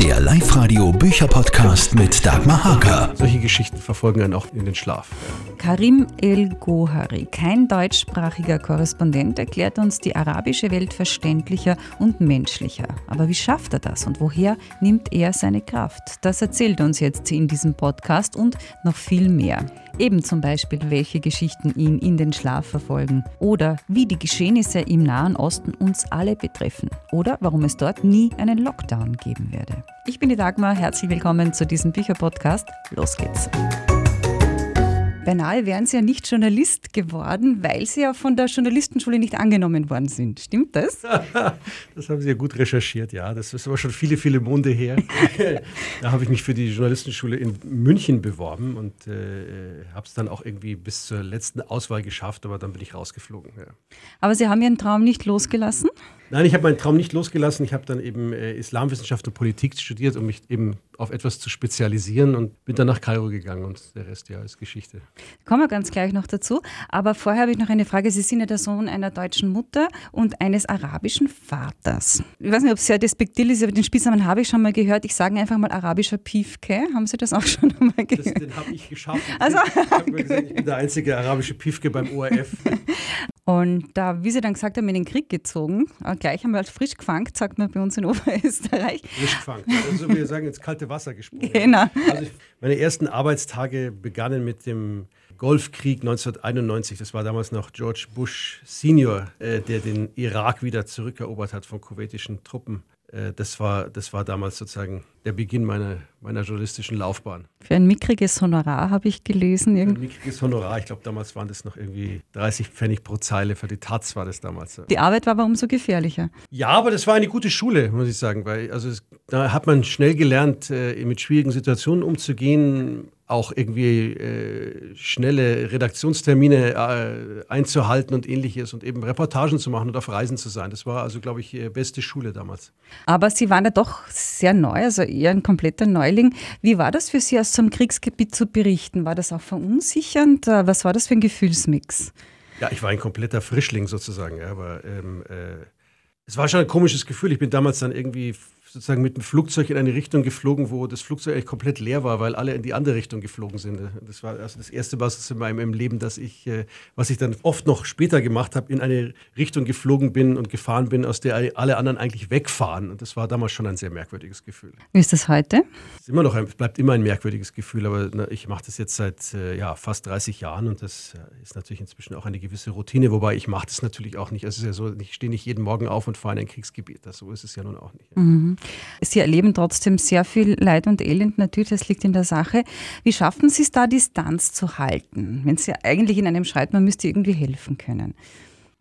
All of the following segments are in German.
Der Live-Radio Bücher-Podcast mit Dagmar Haker. Solche Geschichten verfolgen einen auch in den Schlaf. Karim El-Gohari, kein deutschsprachiger Korrespondent, erklärt uns die arabische Welt verständlicher und menschlicher. Aber wie schafft er das und woher nimmt er seine Kraft? Das erzählt uns jetzt in diesem Podcast und noch viel mehr. Eben zum Beispiel, welche Geschichten ihn in den Schlaf verfolgen oder wie die Geschehnisse im Nahen Osten uns alle betreffen oder warum es dort nie einen Lockdown geben werde. Ich bin die Dagmar, herzlich willkommen zu diesem Bücherpodcast. Los geht's. Beinahe wären Sie ja nicht Journalist geworden, weil Sie ja von der Journalistenschule nicht angenommen worden sind. Stimmt das? das haben Sie ja gut recherchiert, ja. Das ist aber schon viele, viele Monde her. da habe ich mich für die Journalistenschule in München beworben und äh, habe es dann auch irgendwie bis zur letzten Auswahl geschafft, aber dann bin ich rausgeflogen. Ja. Aber Sie haben Ihren Traum nicht losgelassen? Nein, ich habe meinen Traum nicht losgelassen. Ich habe dann eben äh, Islamwissenschaft und Politik studiert, um mich eben auf etwas zu spezialisieren und bin dann nach Kairo gegangen und der Rest ja ist Geschichte. Kommen wir ganz gleich noch dazu. Aber vorher habe ich noch eine Frage. Sie sind ja der Sohn einer deutschen Mutter und eines arabischen Vaters. Ich weiß nicht, ob es sehr despektil ist, aber den Spitznamen habe ich schon mal gehört. Ich sage einfach mal arabischer Piefke. Haben Sie das auch schon mal gehört? Das, den habe ich geschafft. Also, ich habe gesagt, ich bin der einzige arabische Piefke beim ORF. Und da, wie Sie dann gesagt haben, in den Krieg gezogen, äh, gleich haben wir halt frisch gefangen, sagt man bei uns in Oberösterreich. Frisch gefangen. Also wir sagen ins kalte Wasser gesprungen. Genau. Also ich, meine ersten Arbeitstage begannen mit dem Golfkrieg 1991. Das war damals noch George Bush Senior, äh, der den Irak wieder zurückerobert hat von kuwaitischen Truppen. Äh, das, war, das war damals sozusagen der Beginn meiner, meiner journalistischen Laufbahn. Für ein mickriges Honorar habe ich gelesen. Für ein mickriges Honorar, ich glaube, damals waren das noch irgendwie 30 Pfennig pro Zeile. Für die Taz war das damals. Die Arbeit war aber umso gefährlicher. Ja, aber das war eine gute Schule, muss ich sagen, weil also es, da hat man schnell gelernt, äh, mit schwierigen Situationen umzugehen auch irgendwie äh, schnelle Redaktionstermine äh, einzuhalten und ähnliches und eben Reportagen zu machen und auf Reisen zu sein. Das war also, glaube ich, die beste Schule damals. Aber Sie waren ja doch sehr neu, also eher ein kompletter Neuling. Wie war das für Sie, aus so einem Kriegsgebiet zu berichten? War das auch verunsichernd? Äh, was war das für ein Gefühlsmix? Ja, ich war ein kompletter Frischling sozusagen, aber ähm, äh, es war schon ein komisches Gefühl. Ich bin damals dann irgendwie sozusagen mit dem Flugzeug in eine Richtung geflogen, wo das Flugzeug eigentlich komplett leer war, weil alle in die andere Richtung geflogen sind. Das war also das erste was in meinem Leben, dass ich, äh, was ich dann oft noch später gemacht habe, in eine Richtung geflogen bin und gefahren bin, aus der alle anderen eigentlich wegfahren. Und das war damals schon ein sehr merkwürdiges Gefühl. Wie ist das heute? Es, ist immer noch ein, bleibt immer ein merkwürdiges Gefühl, aber na, ich mache das jetzt seit äh, ja, fast 30 Jahren und das äh, ist natürlich inzwischen auch eine gewisse Routine, wobei ich mache das natürlich auch nicht. Es ist ja so, ich stehe nicht jeden Morgen auf und fahre in ein Kriegsgebiet. Das, so ist es ja nun auch nicht. Mhm. Sie erleben trotzdem sehr viel Leid und Elend, natürlich, das liegt in der Sache. Wie schaffen Sie es da, Distanz zu halten, wenn Sie eigentlich in einem schreibt, man müsste irgendwie helfen können?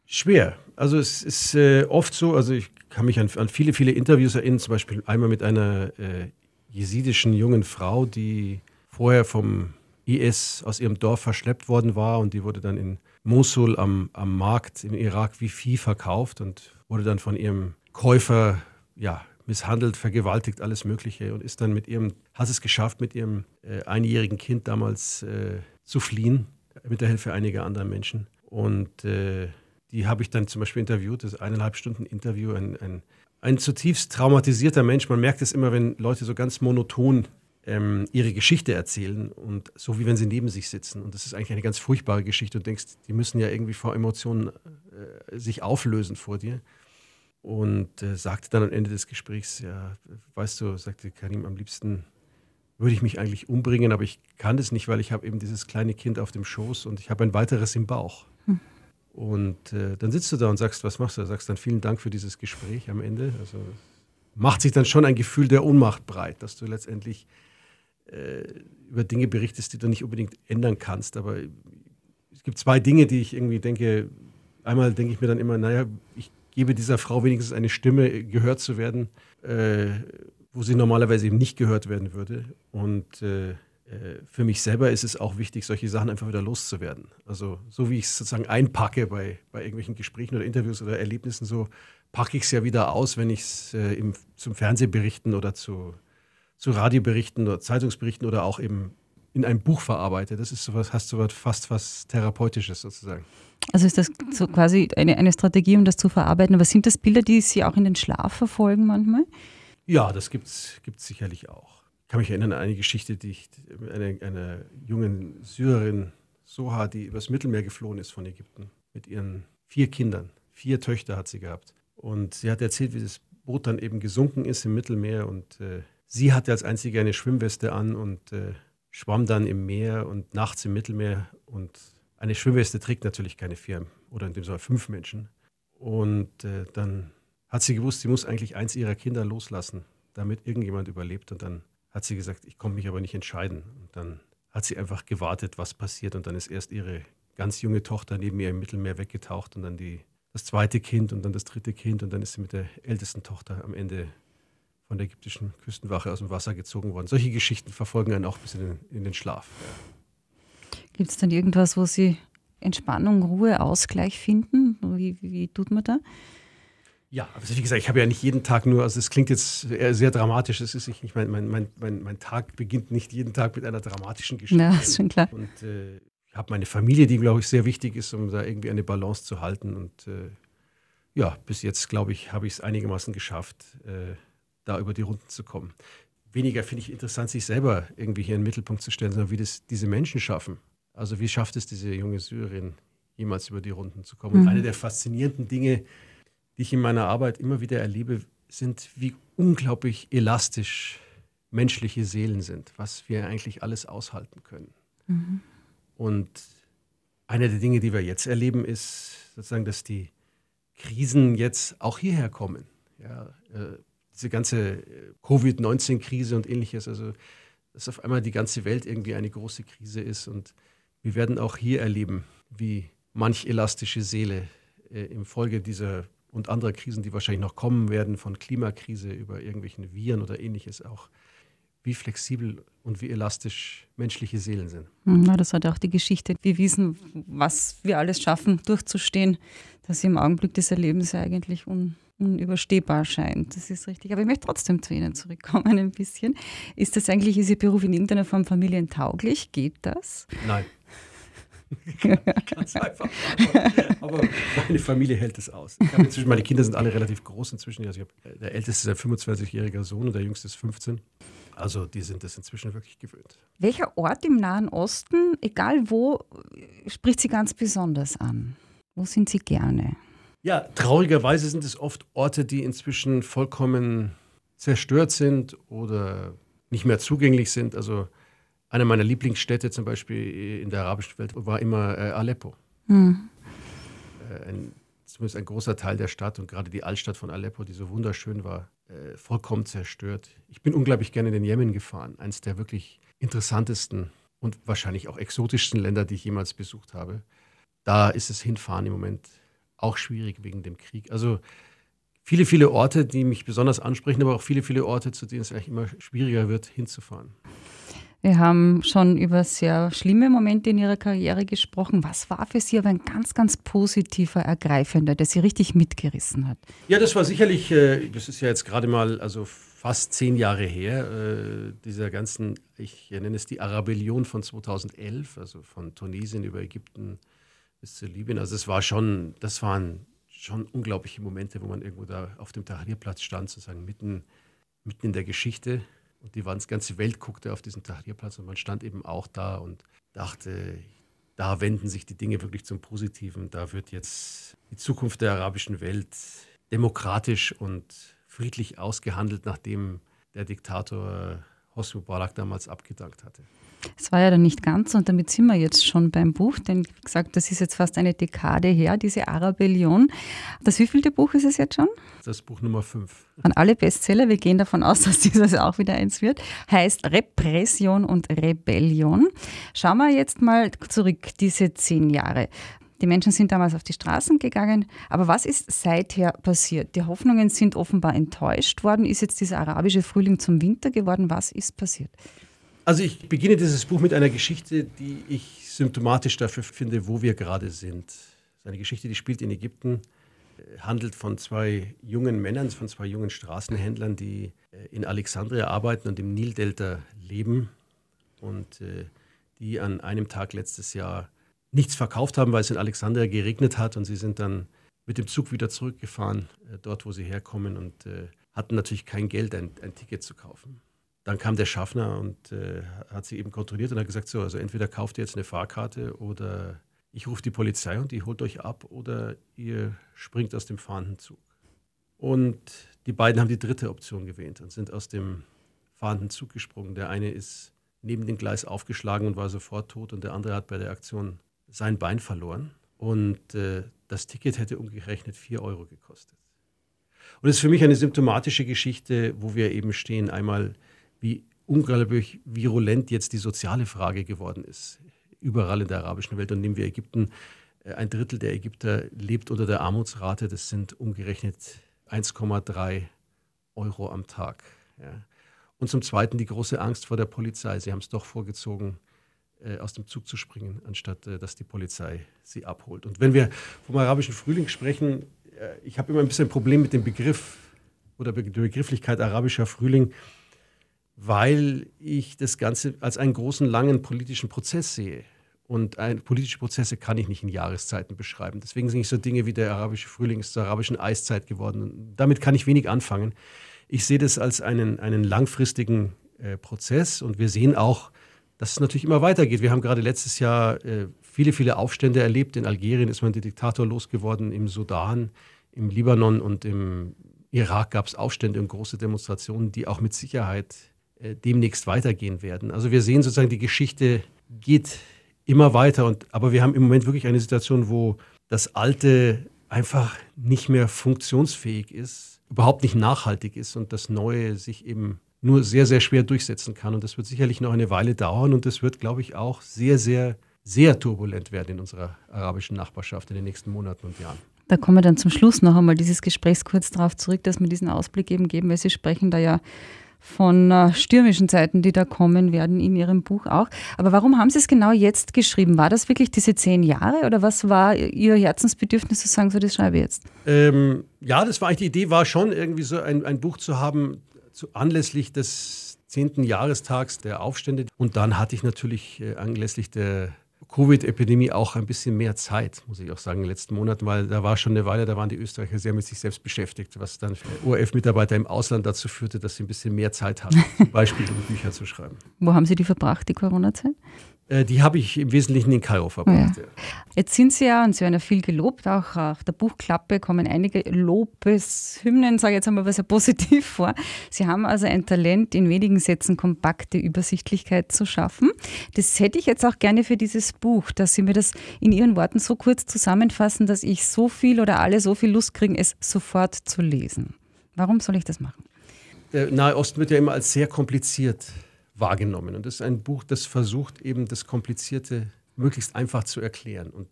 Schwer. Also es ist äh, oft so, also ich kann mich an, an, viele, viele Interviews erinnern, zum Beispiel einmal mit einer äh, jesidischen jungen Frau, die vorher vom IS aus ihrem Dorf verschleppt worden war und die wurde dann in Mosul am, am Markt im Irak wie Vieh verkauft und wurde dann von ihrem Käufer ja, misshandelt, vergewaltigt, alles Mögliche und ist dann mit ihrem, hat es geschafft, mit ihrem äh, einjährigen Kind damals äh, zu fliehen, mit der Hilfe einiger anderer Menschen. Und äh, die habe ich dann zum Beispiel interviewt, das eineinhalb Stunden Interview, ein, ein, ein zutiefst traumatisierter Mensch. Man merkt es immer, wenn Leute so ganz monoton ähm, ihre Geschichte erzählen und so wie wenn sie neben sich sitzen. Und das ist eigentlich eine ganz furchtbare Geschichte und denkst, die müssen ja irgendwie vor Emotionen äh, sich auflösen vor dir und äh, sagte dann am Ende des Gesprächs, ja, weißt du, sagte Karim, am liebsten würde ich mich eigentlich umbringen, aber ich kann das nicht, weil ich habe eben dieses kleine Kind auf dem Schoß und ich habe ein weiteres im Bauch. Hm. Und äh, dann sitzt du da und sagst, was machst du? Sagst dann vielen Dank für dieses Gespräch am Ende. Also macht sich dann schon ein Gefühl der Ohnmacht breit, dass du letztendlich äh, über Dinge berichtest, die du nicht unbedingt ändern kannst. Aber es gibt zwei Dinge, die ich irgendwie denke. Einmal denke ich mir dann immer, naja, ich gebe dieser Frau wenigstens eine Stimme, gehört zu werden, äh, wo sie normalerweise eben nicht gehört werden würde. Und äh, äh, für mich selber ist es auch wichtig, solche Sachen einfach wieder loszuwerden. Also so wie ich es sozusagen einpacke bei, bei irgendwelchen Gesprächen oder Interviews oder Erlebnissen, so packe ich es ja wieder aus, wenn ich es äh, zum Fernsehberichten oder zu, zu Radioberichten oder Zeitungsberichten oder auch eben in ein Buch verarbeite. Das ist sowas, hast sowas fast was Therapeutisches sozusagen. Also ist das so quasi eine, eine Strategie, um das zu verarbeiten. Aber sind das Bilder, die Sie auch in den Schlaf verfolgen manchmal? Ja, das gibt es sicherlich auch. Ich kann mich erinnern an eine Geschichte, die ich einer eine jungen Syrerin, Soha, die übers Mittelmeer geflohen ist von Ägypten mit ihren vier Kindern. Vier Töchter hat sie gehabt. Und sie hat erzählt, wie das Boot dann eben gesunken ist im Mittelmeer und äh, sie hatte als einzige eine Schwimmweste an und äh, schwamm dann im Meer und nachts im Mittelmeer und eine Schwimmweste trägt natürlich keine vier oder in dem Fall fünf Menschen. Und äh, dann hat sie gewusst, sie muss eigentlich eins ihrer Kinder loslassen, damit irgendjemand überlebt. Und dann hat sie gesagt, ich konnte mich aber nicht entscheiden. Und dann hat sie einfach gewartet, was passiert. Und dann ist erst ihre ganz junge Tochter neben ihr im Mittelmeer weggetaucht und dann die, das zweite Kind und dann das dritte Kind. Und dann ist sie mit der ältesten Tochter am Ende von der ägyptischen Küstenwache aus dem Wasser gezogen worden. Solche Geschichten verfolgen einen auch bis in den, in den Schlaf. Gibt es dann irgendwas, wo Sie Entspannung, Ruhe, Ausgleich finden? Wie, wie, wie tut man da? Ja, also wie gesagt, ich habe ja nicht jeden Tag nur, also es klingt jetzt sehr dramatisch, es ist nicht, mein, mein, mein, mein, Tag beginnt nicht jeden Tag mit einer dramatischen Geschichte. Ja, ist schon klar. Und äh, ich habe meine Familie, die, glaube ich, sehr wichtig ist, um da irgendwie eine Balance zu halten. Und äh, ja, bis jetzt, glaube ich, habe ich es einigermaßen geschafft, äh, da über die Runden zu kommen. Weniger finde ich interessant, sich selber irgendwie hier in den Mittelpunkt zu stellen, sondern wie das diese Menschen schaffen. Also wie schafft es diese junge Syrerin, jemals über die Runden zu kommen? Mhm. Und eine der faszinierenden Dinge, die ich in meiner Arbeit immer wieder erlebe, sind, wie unglaublich elastisch menschliche Seelen sind, was wir eigentlich alles aushalten können. Mhm. Und eine der Dinge, die wir jetzt erleben, ist sozusagen, dass die Krisen jetzt auch hierher kommen. Ja, äh, diese ganze äh, Covid-19-Krise und ähnliches, also dass auf einmal die ganze Welt irgendwie eine große Krise ist und wir werden auch hier erleben, wie manch elastische Seele äh, im Folge dieser und anderer Krisen, die wahrscheinlich noch kommen werden, von Klimakrise über irgendwelchen Viren oder ähnliches auch, wie flexibel und wie elastisch menschliche Seelen sind. Mhm, ja, das hat auch die Geschichte bewiesen, was wir alles schaffen, durchzustehen, dass sie im Augenblick des Erlebens eigentlich un unüberstehbar scheint. Das ist richtig. Aber ich möchte trotzdem zu Ihnen zurückkommen ein bisschen. Ist das eigentlich, ist Ihr Beruf in irgendeiner Form familientauglich? Geht das? Nein. Ganz einfach. Aber, meine Familie hält es aus. inzwischen, meine Kinder sind alle relativ groß inzwischen. Also hab, der älteste ist ein 25-jähriger Sohn und der jüngste ist 15. Also die sind das inzwischen wirklich gewöhnt. Welcher Ort im Nahen Osten, egal wo, spricht Sie ganz besonders an? Wo sind Sie gerne? Ja, traurigerweise sind es oft Orte, die inzwischen vollkommen zerstört sind oder nicht mehr zugänglich sind. Also eine meiner Lieblingsstädte zum Beispiel in der arabischen Welt war immer äh, Aleppo. Mhm. Äh, ein, zumindest ein großer Teil der Stadt und gerade die Altstadt von Aleppo, die so wunderschön war, äh, vollkommen zerstört. Ich bin unglaublich gerne in den Jemen gefahren, eines der wirklich interessantesten und wahrscheinlich auch exotischsten Länder, die ich jemals besucht habe. Da ist es hinfahren im Moment auch schwierig wegen dem Krieg. Also viele, viele Orte, die mich besonders ansprechen, aber auch viele, viele Orte, zu denen es eigentlich immer schwieriger wird, hinzufahren. Wir haben schon über sehr schlimme Momente in Ihrer Karriere gesprochen. Was war für Sie aber ein ganz, ganz positiver, ergreifender, der Sie richtig mitgerissen hat? Ja, das war sicherlich, äh, das ist ja jetzt gerade mal also fast zehn Jahre her, äh, dieser ganzen, ich nenne es die Arabellion von 2011, also von Tunesien über Ägypten bis zu Libyen. Also es war schon, das waren schon unglaubliche Momente, wo man irgendwo da auf dem Tahrirplatz stand, sozusagen mitten, mitten in der Geschichte und die ganze Welt guckte auf diesen Tahrirplatz und man stand eben auch da und dachte, da wenden sich die Dinge wirklich zum Positiven. Da wird jetzt die Zukunft der arabischen Welt demokratisch und friedlich ausgehandelt, nachdem der Diktator Hosni Mubarak damals abgedankt hatte. Es war ja dann nicht ganz und damit sind wir jetzt schon beim Buch, denn wie gesagt, das ist jetzt fast eine Dekade her, diese Arabellion. Das wievielte Buch ist es jetzt schon? Das Buch Nummer 5. An alle Bestseller, wir gehen davon aus, dass dieses auch wieder eins wird, heißt Repression und Rebellion. Schauen wir jetzt mal zurück, diese zehn Jahre. Die Menschen sind damals auf die Straßen gegangen. Aber was ist seither passiert? Die Hoffnungen sind offenbar enttäuscht worden. Ist jetzt dieser arabische Frühling zum Winter geworden? Was ist passiert? Also ich beginne dieses Buch mit einer Geschichte, die ich symptomatisch dafür finde, wo wir gerade sind. Das ist eine Geschichte, die spielt in Ägypten, äh, handelt von zwei jungen Männern, von zwei jungen Straßenhändlern, die äh, in Alexandria arbeiten und im Nildelta leben. Und äh, die an einem Tag letztes Jahr nichts verkauft haben, weil es in Alexandria geregnet hat und sie sind dann mit dem Zug wieder zurückgefahren, dort wo sie herkommen und hatten natürlich kein Geld, ein, ein, Ticket zu kaufen. Dann kam der Schaffner und äh, hat sie eben kontrolliert und hat gesagt, so, also entweder kauft ihr jetzt eine Fahrkarte oder ich rufe die Polizei und die holt euch ab oder ihr springt aus dem fahrenden Zug. Und die beiden haben die dritte Option gewählt und sind aus dem fahrenden Zug gesprungen. Der eine ist neben dem Gleis aufgeschlagen und war sofort tot und der andere hat bei der Aktion sein Bein verloren. Und äh, das Ticket hätte umgerechnet 4 Euro gekostet. Und das ist für mich eine symptomatische Geschichte, wo wir eben stehen. Einmal, wie unglaublich virulent jetzt die soziale Frage geworden ist. Überall in der arabischen Welt. Und nehmen wir Ägypten. Äh, ein Drittel der Ägypter lebt unter der Armutsrate. Das sind umgerechnet 1,3 Euro am Tag. Ja. Und zum Zweiten die große Angst vor der Polizei. Sie haben es doch vorgezogen, äh, aus dem Zug zu springen, anstatt äh, dass die Polizei sie abholt. Und wenn wir vom arabischen Frühling sprechen, ich habe immer ein bisschen ein Problem mit dem Begriff oder der Begrifflichkeit arabischer Frühling, weil ich das Ganze als einen großen, langen politischen Prozess sehe. Und ein, politische Prozesse kann ich nicht in Jahreszeiten beschreiben. Deswegen sind so Dinge wie der arabische Frühling ist zur arabischen Eiszeit geworden. Und damit kann ich wenig anfangen. Ich sehe das als einen, einen langfristigen äh, Prozess und wir sehen auch, dass es natürlich immer weitergeht. Wir haben gerade letztes Jahr äh, viele, viele Aufstände erlebt. In Algerien ist man den Diktator losgeworden, im Sudan, im Libanon und im Irak gab es Aufstände und große Demonstrationen, die auch mit Sicherheit demnächst weitergehen werden. Also wir sehen sozusagen, die Geschichte geht immer weiter. Und, aber wir haben im Moment wirklich eine Situation, wo das Alte einfach nicht mehr funktionsfähig ist, überhaupt nicht nachhaltig ist und das Neue sich eben nur sehr, sehr schwer durchsetzen kann. Und das wird sicherlich noch eine Weile dauern und das wird, glaube ich, auch sehr, sehr, sehr turbulent werden in unserer arabischen Nachbarschaft in den nächsten Monaten und Jahren. Da kommen wir dann zum Schluss noch einmal dieses Gesprächs kurz darauf zurück, dass wir diesen Ausblick eben geben, weil Sie sprechen da ja von äh, stürmischen Zeiten, die da kommen werden in Ihrem Buch auch. Aber warum haben Sie es genau jetzt geschrieben? War das wirklich diese zehn Jahre oder was war Ihr Herzensbedürfnis zu sagen, so das schreibe ich jetzt? Ähm, ja, das war eigentlich die Idee, war schon irgendwie so ein, ein Buch zu haben, zu, anlässlich des zehnten Jahrestags der Aufstände. Und dann hatte ich natürlich äh, anlässlich der Covid-Epidemie auch ein bisschen mehr Zeit, muss ich auch sagen, in den letzten Monaten, weil da war schon eine Weile, da waren die Österreicher sehr mit sich selbst beschäftigt, was dann für ORF-Mitarbeiter im Ausland dazu führte, dass sie ein bisschen mehr Zeit hatten, zum Beispiel um Bücher zu schreiben. Wo haben Sie die verbracht, die Corona-Zeit? Äh, die habe ich im Wesentlichen in Kairo verbracht. Ja. Jetzt sind Sie ja, und Sie werden ja viel gelobt, auch auf der Buchklappe kommen einige Lobeshymnen, sage ich jetzt einmal was sehr positiv vor. Sie haben also ein Talent, in wenigen Sätzen kompakte Übersichtlichkeit zu schaffen. Das hätte ich jetzt auch gerne für dieses Buch, dass Sie mir das in Ihren worten so kurz zusammenfassen, dass ich so viel oder alle so viel Lust kriegen, es sofort zu lesen. Warum soll ich das machen? Der Nahe Osten wird ja immer als sehr kompliziert wahrgenommen. Und das ist ein Buch, das versucht eben das Komplizierte möglichst einfach zu erklären. Und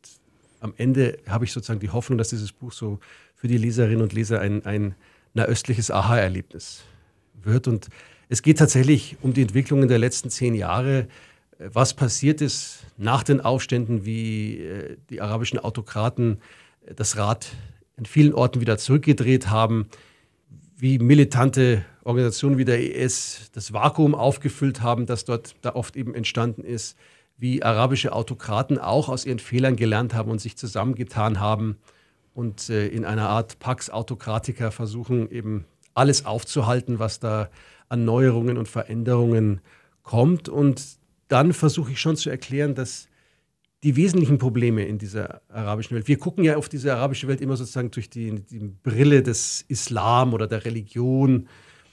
am Ende habe ich sozusagen die Hoffnung, dass dieses Buch so für die Leserinnen und Leser ein, ein nahöstliches Aha-Erlebnis wird. Und es geht tatsächlich um die Entwicklungen der letzten zehn Jahre, was passiert ist nach den Aufständen, wie äh, die arabischen Autokraten das Rad in vielen Orten wieder zurückgedreht haben, wie militante Organisationen wie der IS das Vakuum aufgefüllt haben, das dort da oft eben entstanden ist, wie arabische Autokraten auch aus ihren Fehlern gelernt haben und sich zusammengetan haben und äh, in einer Art Pax Autokratica versuchen eben alles aufzuhalten, was da an Neuerungen und Veränderungen kommt. Und dann versuche ich schon zu erklären, dass die wesentlichen Probleme in dieser arabischen Welt. Wir gucken ja auf diese arabische Welt immer sozusagen durch die, die Brille des Islam oder der Religion.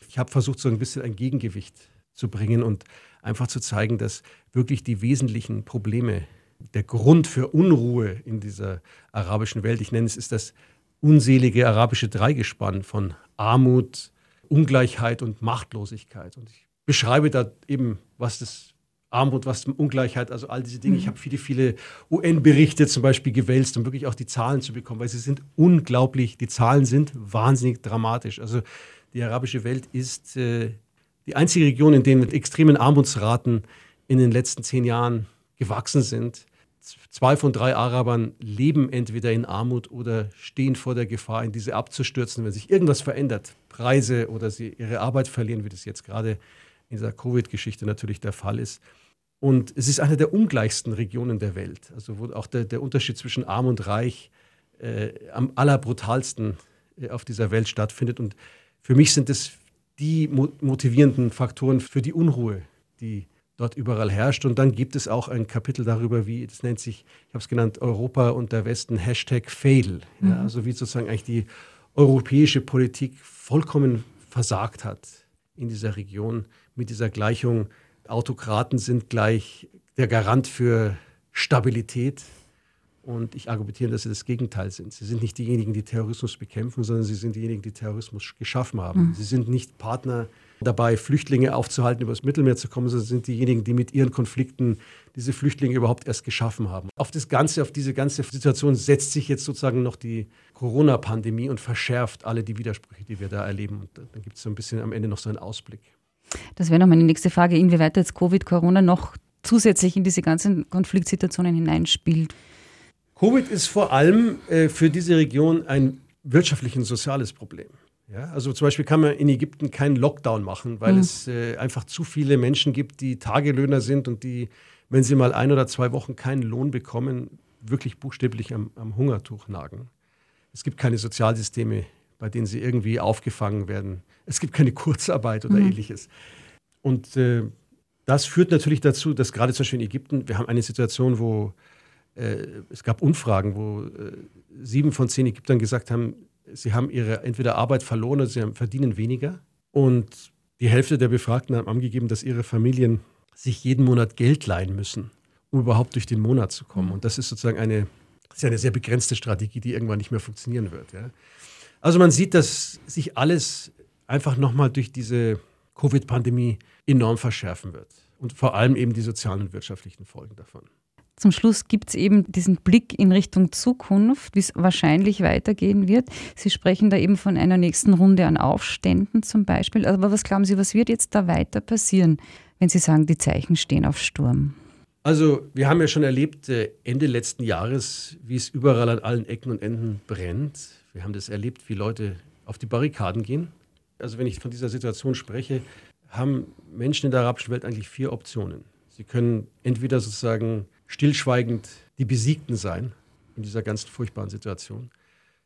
Ich habe versucht, so ein bisschen ein Gegengewicht zu bringen und einfach zu zeigen, dass wirklich die wesentlichen Probleme, der Grund für Unruhe in dieser arabischen Welt, ich nenne es, ist das unselige arabische Dreigespann von Armut, Ungleichheit und Machtlosigkeit. Und ich beschreibe da eben, was das Armut, was Ungleichheit, also all diese Dinge. Mhm. Ich habe viele, viele UN-Berichte zum Beispiel gewälzt, um wirklich auch die Zahlen zu bekommen, weil sie sind unglaublich, die Zahlen sind wahnsinnig dramatisch. Also die arabische Welt ist äh, die einzige Region, in der mit extremen Armutsraten in den letzten zehn Jahren gewachsen sind. Zwei von drei Arabern leben entweder in Armut oder stehen vor der Gefahr, in diese abzustürzen, wenn sich irgendwas verändert. Preise oder sie ihre Arbeit verlieren, wie das jetzt gerade in dieser Covid-Geschichte natürlich der Fall ist. Und es ist eine der ungleichsten Regionen der Welt, also wo auch der, der Unterschied zwischen arm und reich äh, am allerbrutalsten äh, auf dieser Welt stattfindet. Und für mich sind es die motivierenden Faktoren für die Unruhe, die dort überall herrscht. Und dann gibt es auch ein Kapitel darüber, wie, das nennt sich, ich habe es genannt, Europa und der Westen, Hashtag Fail. Mhm. Ja, also wie sozusagen eigentlich die europäische Politik vollkommen versagt hat in dieser Region mit dieser Gleichung, Autokraten sind gleich der Garant für Stabilität. Und ich argumentiere, dass sie das Gegenteil sind. Sie sind nicht diejenigen, die Terrorismus bekämpfen, sondern sie sind diejenigen, die Terrorismus geschaffen haben. Mhm. Sie sind nicht Partner dabei, Flüchtlinge aufzuhalten, übers Mittelmeer zu kommen, sondern sind diejenigen, die mit ihren Konflikten diese Flüchtlinge überhaupt erst geschaffen haben. Auf das Ganze, auf diese ganze Situation setzt sich jetzt sozusagen noch die Corona-Pandemie und verschärft alle die Widersprüche, die wir da erleben. Und dann gibt es so ein bisschen am Ende noch so einen Ausblick. Das wäre noch meine nächste Frage, inwieweit jetzt Covid, Corona noch zusätzlich in diese ganzen Konfliktsituationen hineinspielt. Covid ist vor allem äh, für diese Region ein wirtschaftliches und soziales Problem. Ja, also zum Beispiel kann man in Ägypten keinen Lockdown machen, weil mhm. es äh, einfach zu viele Menschen gibt, die Tagelöhner sind und die, wenn sie mal ein oder zwei Wochen keinen Lohn bekommen, wirklich buchstäblich am, am Hungertuch nagen. Es gibt keine Sozialsysteme, bei denen sie irgendwie aufgefangen werden. Es gibt keine Kurzarbeit oder mhm. ähnliches. Und äh, das führt natürlich dazu, dass gerade zum Beispiel in Ägypten, wir haben eine Situation, wo äh, es gab Umfragen, wo äh, sieben von zehn Ägyptern gesagt haben, sie haben ihre entweder Arbeit verloren oder sie haben, verdienen weniger. Und die Hälfte der Befragten haben angegeben, dass ihre Familien sich jeden Monat Geld leihen müssen, um überhaupt durch den Monat zu kommen. Und das ist sozusagen eine, ist eine sehr begrenzte Strategie, die irgendwann nicht mehr funktionieren wird. Ja. Also man sieht, dass sich alles einfach nochmal durch diese Covid-Pandemie enorm verschärfen wird. Und vor allem eben die sozialen und wirtschaftlichen Folgen davon. Zum Schluss gibt es eben diesen Blick in Richtung Zukunft, wie es wahrscheinlich weitergehen wird. Sie sprechen da eben von einer nächsten Runde an Aufständen zum Beispiel. Aber was glauben Sie, was wird jetzt da weiter passieren, wenn Sie sagen, die Zeichen stehen auf Sturm? Also wir haben ja schon erlebt, äh, Ende letzten Jahres, wie es überall an allen Ecken und Enden brennt. Wir haben das erlebt, wie Leute auf die Barrikaden gehen. Also wenn ich von dieser Situation spreche, haben Menschen in der arabischen Welt eigentlich vier Optionen. Sie können entweder sozusagen stillschweigend die Besiegten sein in dieser ganz furchtbaren Situation.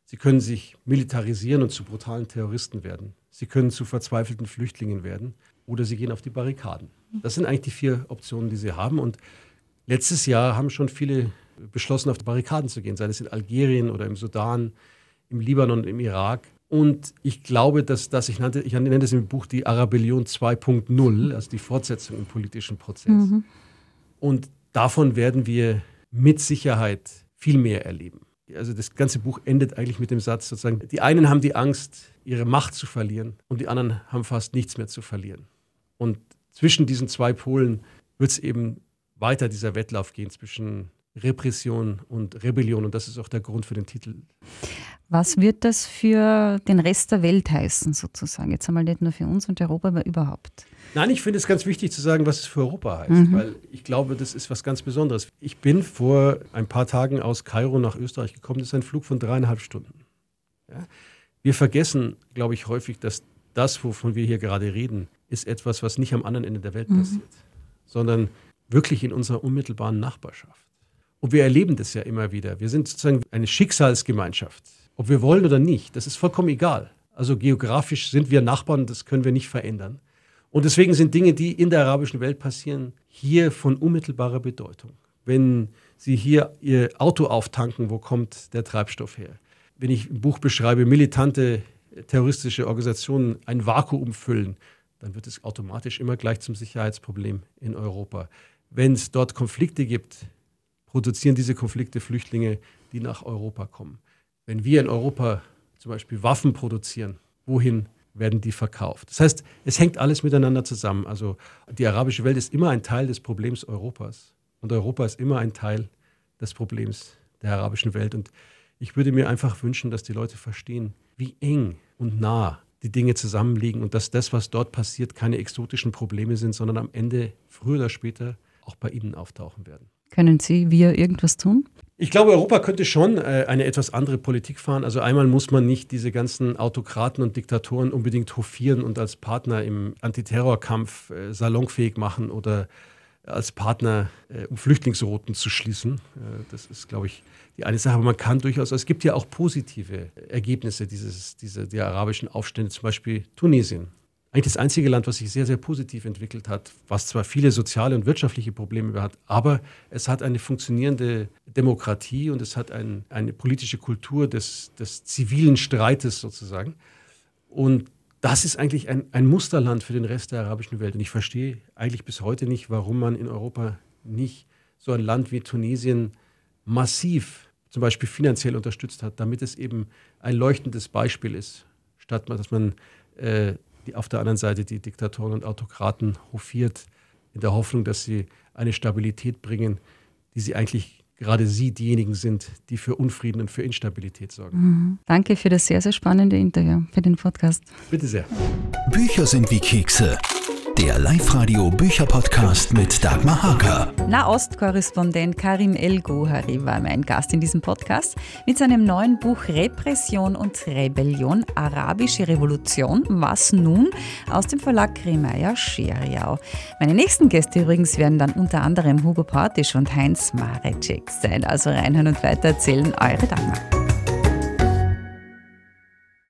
Sie können sich militarisieren und zu brutalen Terroristen werden. Sie können zu verzweifelten Flüchtlingen werden oder sie gehen auf die Barrikaden. Das sind eigentlich die vier Optionen, die sie haben. Und letztes Jahr haben schon viele beschlossen, auf die Barrikaden zu gehen, sei es in Algerien oder im Sudan, im Libanon und im Irak. Und ich glaube, dass das, ich, nannte, ich nenne das im Buch die Arabellion 2.0, also die Fortsetzung im politischen Prozess. Mhm. Und davon werden wir mit Sicherheit viel mehr erleben. Also das ganze Buch endet eigentlich mit dem Satz sozusagen, die einen haben die Angst, ihre Macht zu verlieren und die anderen haben fast nichts mehr zu verlieren. Und zwischen diesen zwei Polen wird es eben weiter dieser Wettlauf gehen zwischen Repression und Rebellion. Und das ist auch der Grund für den Titel. Was wird das für den Rest der Welt heißen, sozusagen? Jetzt einmal nicht nur für uns und Europa, aber überhaupt. Nein, ich finde es ganz wichtig zu sagen, was es für Europa heißt, mhm. weil ich glaube, das ist was ganz Besonderes. Ich bin vor ein paar Tagen aus Kairo nach Österreich gekommen. Das ist ein Flug von dreieinhalb Stunden. Ja? Wir vergessen, glaube ich, häufig, dass das, wovon wir hier gerade reden, ist etwas, was nicht am anderen Ende der Welt mhm. passiert, sondern wirklich in unserer unmittelbaren Nachbarschaft. Und wir erleben das ja immer wieder. Wir sind sozusagen eine Schicksalsgemeinschaft. Ob wir wollen oder nicht, das ist vollkommen egal. Also geografisch sind wir Nachbarn, das können wir nicht verändern. Und deswegen sind Dinge, die in der arabischen Welt passieren, hier von unmittelbarer Bedeutung. Wenn Sie hier Ihr Auto auftanken, wo kommt der Treibstoff her? Wenn ich im Buch beschreibe, militante terroristische Organisationen ein Vakuum füllen, dann wird es automatisch immer gleich zum Sicherheitsproblem in Europa. Wenn es dort Konflikte gibt, produzieren diese Konflikte Flüchtlinge, die nach Europa kommen. Wenn wir in Europa zum Beispiel Waffen produzieren, wohin werden die verkauft. Das heißt, es hängt alles miteinander zusammen. Also die arabische Welt ist immer ein Teil des Problems Europas und Europa ist immer ein Teil des Problems der arabischen Welt. Und ich würde mir einfach wünschen, dass die Leute verstehen, wie eng und nah die Dinge zusammenliegen und dass das, was dort passiert, keine exotischen Probleme sind, sondern am Ende früher oder später auch bei ihnen auftauchen werden. Können Sie, wir irgendwas tun? Ich glaube, Europa könnte schon äh, eine etwas andere Politik fahren. Also einmal muss man nicht diese ganzen Autokraten und Diktatoren unbedingt hofieren und als Partner im Antiterrorkampf äh, salonfähig machen oder als Partner, äh, um Flüchtlingsrouten zu schließen. Das ist, glaube ich, die eine Sache. Aber man kann durchaus, es gibt ja auch positive Ergebnisse dieses, dieser, der arabischen Aufstände, zum Beispiel Tunesien. Eigentlich das einzige Land, was sich sehr, sehr positiv entwickelt hat, was zwar viele soziale und wirtschaftliche Probleme hat, aber es hat eine funktionierende Demokratie und es hat ein, eine politische Kultur des, des zivilen Streites sozusagen. Und das ist eigentlich ein, ein Musterland für den Rest der arabischen Welt. Und ich verstehe eigentlich bis heute nicht, warum man in Europa nicht so ein Land wie Tunesien massiv zum Beispiel finanziell unterstützt hat, damit es eben ein leuchtendes Beispiel ist, statt dass man äh, auf der anderen Seite die Diktatoren und Autokraten hofiert, in der Hoffnung, dass sie eine Stabilität bringen, die sie eigentlich gerade Sie diejenigen sind, die für Unfrieden und für Instabilität sorgen. Mhm. Danke für das sehr, sehr spannende Interview, für den Podcast. Bitte sehr. Bücher sind wie Kekse. Der Live-Radio Bücherpodcast mit Dagmar Haker. Nahostkorrespondent Karim El-Gohari war mein Gast in diesem Podcast mit seinem neuen Buch Repression und Rebellion, Arabische Revolution. Was nun? Aus dem Verlag Kremeyer Scheriau. Meine nächsten Gäste übrigens werden dann unter anderem Hugo Portisch und Heinz Marecek sein. Also reinhören und weiter erzählen, eure Dagmar.